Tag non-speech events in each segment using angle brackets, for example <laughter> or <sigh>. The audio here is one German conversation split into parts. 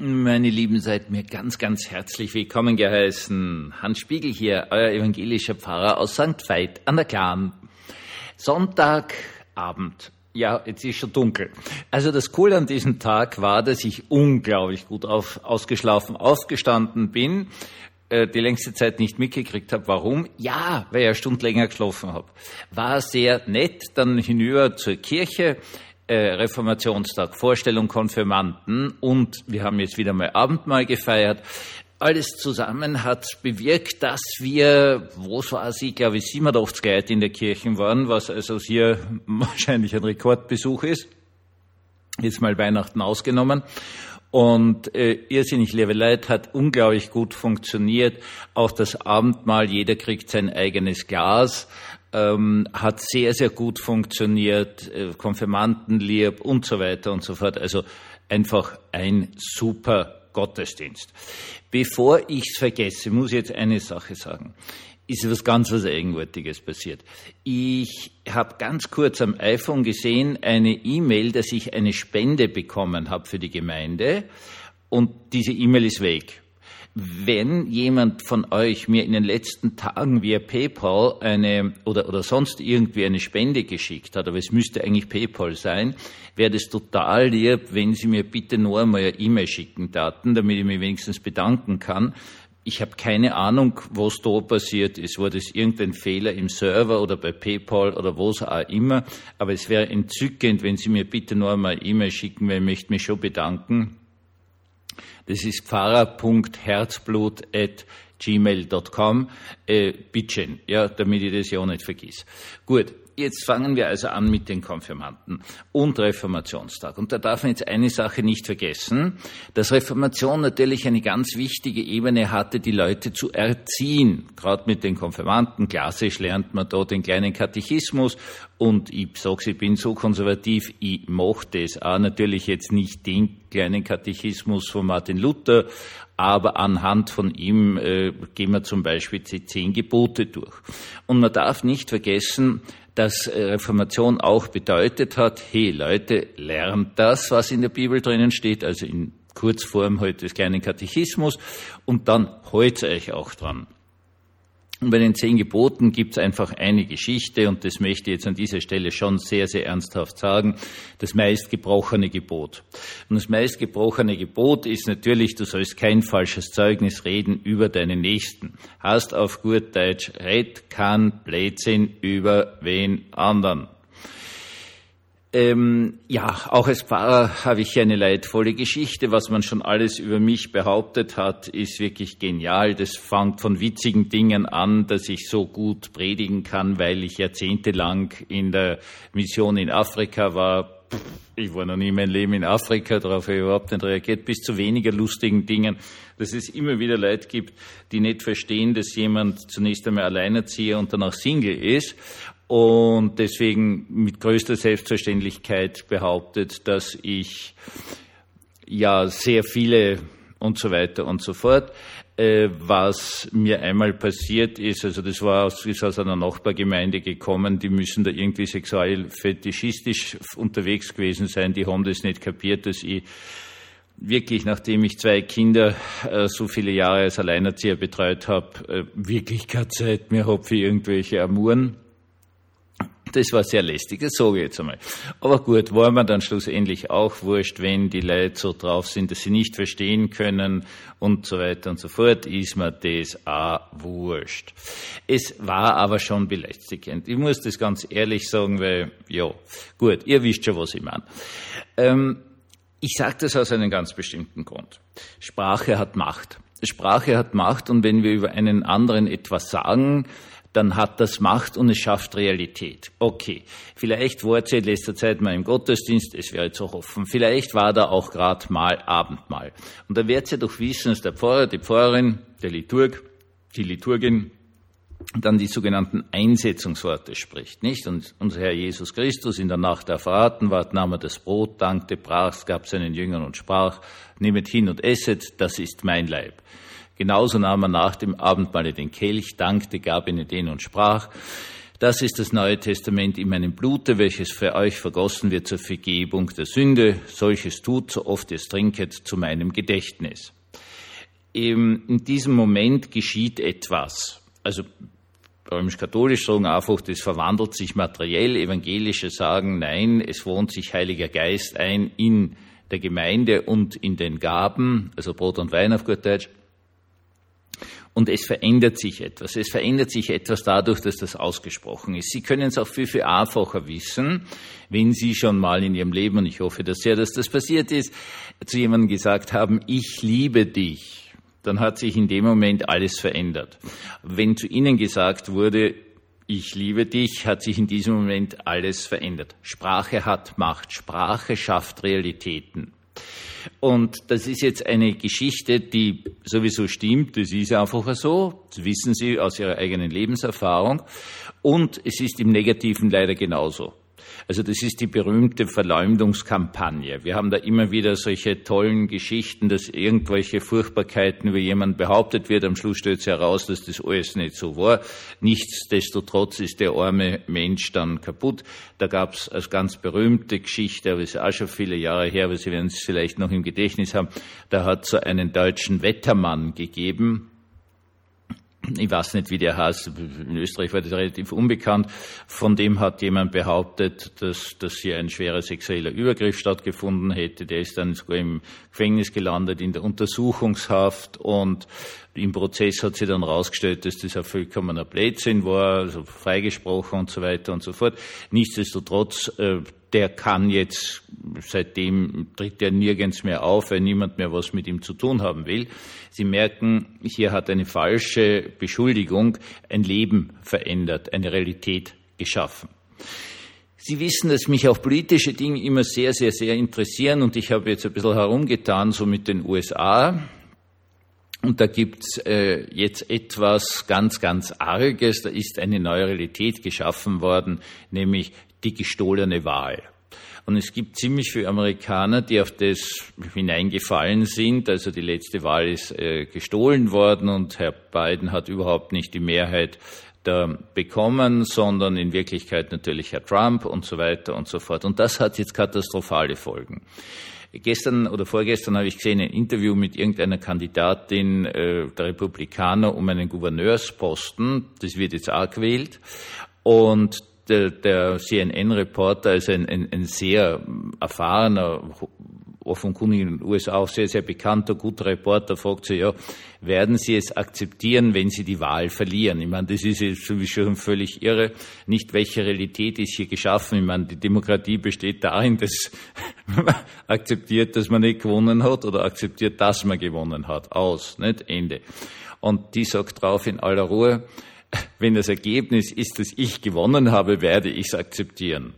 Meine Lieben, seid mir ganz, ganz herzlich willkommen geheißen. Hans Spiegel hier, euer evangelischer Pfarrer aus St. Veit an der Klan. Sonntagabend. Ja, jetzt ist schon dunkel. Also das Coole an diesem Tag war, dass ich unglaublich gut auf, ausgeschlafen aufgestanden bin, äh, die längste Zeit nicht mitgekriegt habe. Warum? Ja, weil ich eine Stunde länger geschlafen habe. War sehr nett, dann hinüber zur Kirche, äh, Reformationstag, Vorstellung Konfirmanden und wir haben jetzt wieder mal Abendmahl gefeiert. Alles zusammen hat bewirkt, dass wir, wo war sie, glaube ich, 87 Leute in der Kirche waren, was also hier <laughs> wahrscheinlich ein Rekordbesuch ist. Jetzt mal Weihnachten ausgenommen. Und äh, irrsinnig liebe Leute hat unglaublich gut funktioniert. Auch das Abendmahl, jeder kriegt sein eigenes Glas ähm, hat sehr, sehr gut funktioniert, äh, Konfirmandenlieb und so weiter und so fort. Also einfach ein super Gottesdienst. Bevor ich es vergesse, muss ich jetzt eine Sache sagen. Ist was ganz was Eigenartiges passiert. Ich habe ganz kurz am iPhone gesehen eine E-Mail, dass ich eine Spende bekommen habe für die Gemeinde und diese E-Mail ist weg. Wenn jemand von euch mir in den letzten Tagen via PayPal eine oder, oder sonst irgendwie eine Spende geschickt hat, aber es müsste eigentlich PayPal sein, wäre das total lieb, wenn Sie mir bitte nur einmal eine E-Mail schicken Daten, damit ich mich wenigstens bedanken kann. Ich habe keine Ahnung, was da passiert ist. War das irgendein Fehler im Server oder bei PayPal oder was auch immer? Aber es wäre entzückend, wenn Sie mir bitte nur einmal E-Mail schicken, weil ich möchte mich schon bedanken das ist pfarrer.herzblut.gmail.com. Äh, bitteschön, ja, damit ich das ja auch nicht vergiss. Gut, Jetzt fangen wir also an mit den Konfirmanden und Reformationstag. Und da darf man jetzt eine Sache nicht vergessen, dass Reformation natürlich eine ganz wichtige Ebene hatte, die Leute zu erziehen. Gerade mit den Konfirmanden, klassisch lernt man da den kleinen Katechismus und ich sage, ich bin so konservativ, ich mochte es auch natürlich jetzt nicht den kleinen Katechismus von Martin Luther, aber anhand von ihm äh, gehen wir zum Beispiel die zehn Gebote durch. Und man darf nicht vergessen, dass äh, Reformation auch bedeutet hat, hey Leute, lernt das, was in der Bibel drinnen steht, also in Kurzform heute des kleinen Katechismus, und dann holt euch auch dran. Und bei den zehn Geboten gibt es einfach eine Geschichte, und das möchte ich jetzt an dieser Stelle schon sehr, sehr ernsthaft sagen, das meistgebrochene Gebot. Und das meistgebrochene Gebot ist natürlich, du sollst kein falsches Zeugnis reden über deinen Nächsten. Hast auf gut Deutsch, red kann Blödsinn über wen anderen. Ähm, ja, auch als Pfarrer habe ich eine leidvolle Geschichte. Was man schon alles über mich behauptet hat, ist wirklich genial. Das fängt von witzigen Dingen an, dass ich so gut predigen kann, weil ich jahrzehntelang in der Mission in Afrika war. Ich war noch nie mein Leben in Afrika, darauf habe ich überhaupt nicht reagiert, bis zu weniger lustigen Dingen, dass es immer wieder Leute gibt, die nicht verstehen, dass jemand zunächst einmal Alleinerzieher und danach Single ist und deswegen mit größter Selbstverständlichkeit behauptet, dass ich ja sehr viele und so weiter und so fort. Äh, was mir einmal passiert ist, also das war aus, ist aus einer Nachbargemeinde gekommen, die müssen da irgendwie sexuell fetischistisch unterwegs gewesen sein, die haben das nicht kapiert, dass ich wirklich, nachdem ich zwei Kinder äh, so viele Jahre als Alleinerzieher betreut habe, äh, wirklich keine Zeit mehr habe für irgendwelche Amuren. Das war sehr lästig, das sage ich jetzt einmal. Aber gut, war mir dann schlussendlich auch wurscht, wenn die Leute so drauf sind, dass sie nicht verstehen können und so weiter und so fort, ist mir das auch wurscht. Es war aber schon belästigend. Ich muss das ganz ehrlich sagen, weil, ja, gut, ihr wisst schon, was ich meine. Ähm, ich sage das aus einem ganz bestimmten Grund. Sprache hat Macht. Sprache hat Macht und wenn wir über einen anderen etwas sagen, dann hat das Macht und es schafft Realität. Okay, vielleicht es in letzter Zeit mal im Gottesdienst, es wäre zu hoffen. Vielleicht war da auch gerade mal Abendmahl. Und da wird ihr doch wissen, dass der Pfarrer, die Pfarrerin, der Liturg, die Liturgin dann die sogenannten Einsetzungsworte spricht, nicht? Und unser Herr Jesus Christus in der Nacht der verraten ward, nahm er das Brot, dankte, brach's, gab seinen Jüngern und sprach, nehmet hin und esset, das ist mein Leib. Genauso nahm er nach dem Abendmahle den Kelch, dankte, gab ihnen den und sprach, Das ist das Neue Testament in meinem Blute, welches für euch vergossen wird zur Vergebung der Sünde. Solches tut, so oft es trinket, zu meinem Gedächtnis. In diesem Moment geschieht etwas. Also römisch-katholisch sagen einfach, das verwandelt sich materiell. Evangelische sagen, nein, es wohnt sich Heiliger Geist ein in der Gemeinde und in den Gaben, also Brot und Wein auf gut Deutsch. Und es verändert sich etwas. Es verändert sich etwas dadurch, dass das ausgesprochen ist. Sie können es auch viel, viel einfacher wissen, wenn Sie schon mal in Ihrem Leben, und ich hoffe dass sehr, dass das passiert ist, zu jemandem gesagt haben, ich liebe dich. Dann hat sich in dem Moment alles verändert. Wenn zu Ihnen gesagt wurde, ich liebe dich, hat sich in diesem Moment alles verändert. Sprache hat Macht. Sprache schafft Realitäten. Und das ist jetzt eine Geschichte, die sowieso stimmt. Das ist einfach so. Das wissen Sie aus Ihrer eigenen Lebenserfahrung. Und es ist im Negativen leider genauso. Also das ist die berühmte Verleumdungskampagne. Wir haben da immer wieder solche tollen Geschichten, dass irgendwelche Furchtbarkeiten über jemand behauptet wird. Am Schluss stellt sich heraus, dass das alles nicht so war. Nichtsdestotrotz ist der arme Mensch dann kaputt. Da gab es als ganz berühmte Geschichte, aber ist auch schon viele Jahre her, aber Sie werden es vielleicht noch im Gedächtnis haben. Da hat es so einen deutschen Wettermann gegeben, ich weiß nicht, wie der heißt, in Österreich war das relativ unbekannt, von dem hat jemand behauptet, dass, dass hier ein schwerer sexueller Übergriff stattgefunden hätte. Der ist dann sogar im Gefängnis gelandet, in der Untersuchungshaft und im Prozess hat sich dann herausgestellt, dass das ein vollkommener Blödsinn war, also freigesprochen und so weiter und so fort. Nichtsdestotrotz, äh, der kann jetzt, seitdem tritt er nirgends mehr auf, weil niemand mehr was mit ihm zu tun haben will. Sie merken, hier hat eine falsche Beschuldigung ein Leben verändert, eine Realität geschaffen. Sie wissen, dass mich auch politische Dinge immer sehr, sehr, sehr interessieren und ich habe jetzt ein bisschen herumgetan, so mit den USA. Und da gibt's äh, jetzt etwas ganz, ganz Arges. Da ist eine neue Realität geschaffen worden, nämlich die gestohlene Wahl. Und es gibt ziemlich viele Amerikaner, die auf das hineingefallen sind. Also die letzte Wahl ist äh, gestohlen worden und Herr Biden hat überhaupt nicht die Mehrheit da bekommen, sondern in Wirklichkeit natürlich Herr Trump und so weiter und so fort. Und das hat jetzt katastrophale Folgen. Gestern oder vorgestern habe ich gesehen ein Interview mit irgendeiner Kandidatin äh, der Republikaner um einen Gouverneursposten. Das wird jetzt auch gewählt. Und der, der CNN-Reporter ist ein, ein, ein sehr erfahrener, offenkundig in den USA auch sehr, sehr bekannter, guter Reporter, fragt sich, ja, werden Sie es akzeptieren, wenn Sie die Wahl verlieren? Ich meine, das ist jetzt schon völlig irre. Nicht welche Realität ist hier geschaffen. Ich meine, die Demokratie besteht darin, dass <laughs> man akzeptiert, dass man nicht gewonnen hat oder akzeptiert, dass man gewonnen hat. Aus, nicht Ende. Und die sagt drauf in aller Ruhe, wenn das Ergebnis ist, dass ich gewonnen habe, werde ich es akzeptieren.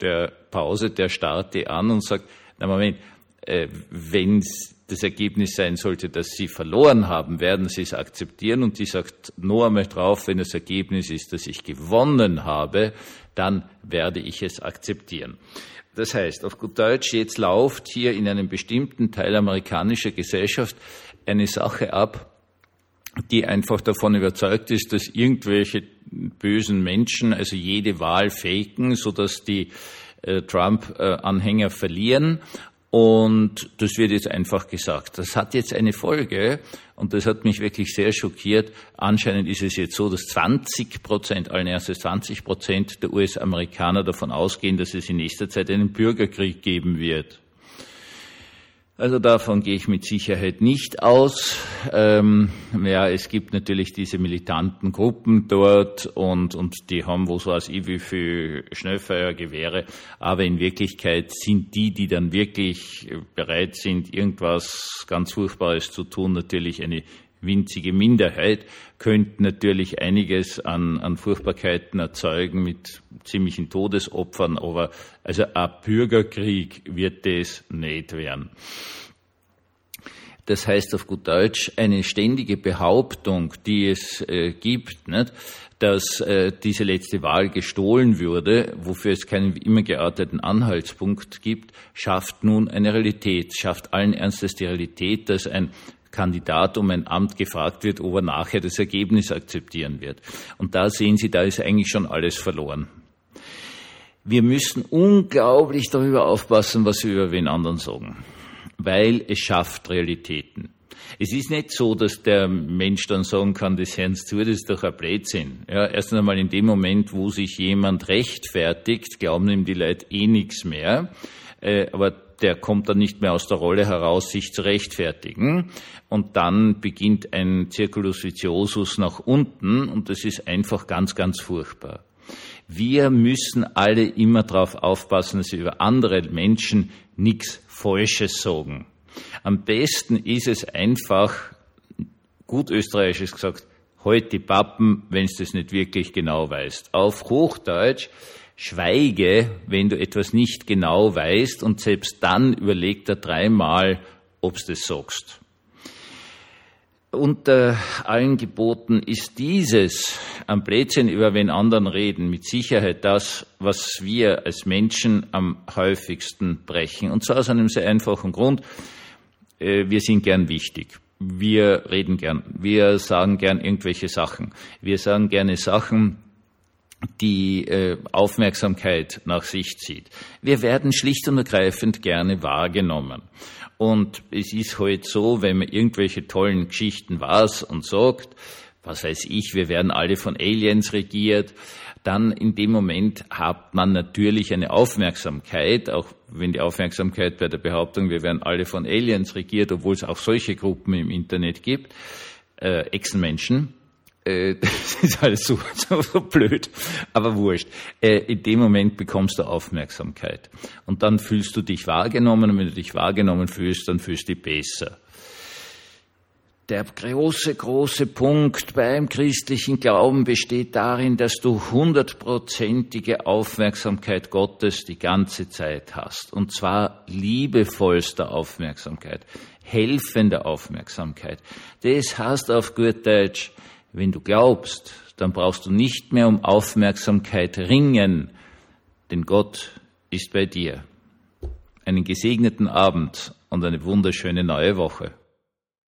Der Pause, der starrt die an und sagt, na Moment, äh, wenn das Ergebnis sein sollte, dass Sie verloren haben, werden Sie es akzeptieren. Und die sagt nur einmal drauf, wenn das Ergebnis ist, dass ich gewonnen habe, dann werde ich es akzeptieren. Das heißt, auf gut Deutsch, jetzt läuft hier in einem bestimmten Teil amerikanischer Gesellschaft eine Sache ab, die einfach davon überzeugt ist, dass irgendwelche bösen Menschen also jede Wahl faken, sodass die äh, Trump-Anhänger verlieren. Und das wird jetzt einfach gesagt. Das hat jetzt eine Folge und das hat mich wirklich sehr schockiert. Anscheinend ist es jetzt so, dass 20 Prozent, allen Ernstes 20 Prozent der US-Amerikaner davon ausgehen, dass es in nächster Zeit einen Bürgerkrieg geben wird. Also davon gehe ich mit Sicherheit nicht aus. Ähm, ja, es gibt natürlich diese militanten Gruppen dort und, und die haben, wo so weiß ich, wie viel Schnellfeuergewehre. Aber in Wirklichkeit sind die, die dann wirklich bereit sind, irgendwas ganz Furchtbares zu tun, natürlich eine winzige Minderheit, könnte natürlich einiges an, an Furchtbarkeiten erzeugen mit ziemlichen Todesopfern, aber also ein Bürgerkrieg wird das nicht werden. Das heißt auf gut Deutsch eine ständige Behauptung, die es äh, gibt, nicht? dass äh, diese letzte Wahl gestohlen würde, wofür es keinen immer gearteten Anhaltspunkt gibt, schafft nun eine Realität, schafft allen Ernstes die Realität, dass ein Kandidat um ein Amt gefragt wird, ob er nachher das Ergebnis akzeptieren wird. Und da sehen Sie, da ist eigentlich schon alles verloren. Wir müssen unglaublich darüber aufpassen, was wir über wen anderen sagen, weil es schafft Realitäten. Es ist nicht so, dass der Mensch dann sagen kann, das hören zu, das ist doch ein Blödsinn. Ja, erst einmal in dem Moment, wo sich jemand rechtfertigt, glauben ihm die Leute eh nichts mehr. Äh, aber der kommt dann nicht mehr aus der Rolle heraus, sich zu rechtfertigen. Und dann beginnt ein Circulus viciosus nach unten und das ist einfach ganz, ganz furchtbar. Wir müssen alle immer darauf aufpassen, dass wir über andere Menschen nichts Falsches sagen. Am besten ist es einfach, gut österreichisch gesagt, halt die Pappen, wenn du das nicht wirklich genau weißt. Auf Hochdeutsch, schweige, wenn du etwas nicht genau weißt und selbst dann überleg dir dreimal, ob du das sagst. Unter allen Geboten ist dieses am Blödsinn über wen anderen reden mit Sicherheit das, was wir als Menschen am häufigsten brechen. Und zwar aus einem sehr einfachen Grund. Äh, wir sind gern wichtig. Wir reden gern. Wir sagen gern irgendwelche Sachen. Wir sagen gerne Sachen, die äh, Aufmerksamkeit nach sich zieht. Wir werden schlicht und ergreifend gerne wahrgenommen. Und es ist heute halt so, wenn man irgendwelche tollen Geschichten weiß und sagt, was weiß ich, wir werden alle von Aliens regiert, dann in dem Moment hat man natürlich eine Aufmerksamkeit, auch wenn die Aufmerksamkeit bei der Behauptung, wir werden alle von Aliens regiert, obwohl es auch solche Gruppen im Internet gibt, äh, Echsenmenschen, äh, <laughs> das ist alles so, so, blöd, aber wurscht. Äh, in dem Moment bekommst du Aufmerksamkeit. Und dann fühlst du dich wahrgenommen und wenn du dich wahrgenommen fühlst, dann fühlst du dich besser. Der große, große Punkt beim christlichen Glauben besteht darin, dass du hundertprozentige Aufmerksamkeit Gottes die ganze Zeit hast. Und zwar liebevollste Aufmerksamkeit, helfende Aufmerksamkeit. Das heißt auf gut Deutsch, wenn du glaubst, dann brauchst du nicht mehr um Aufmerksamkeit ringen, denn Gott ist bei dir. Einen gesegneten Abend und eine wunderschöne neue Woche.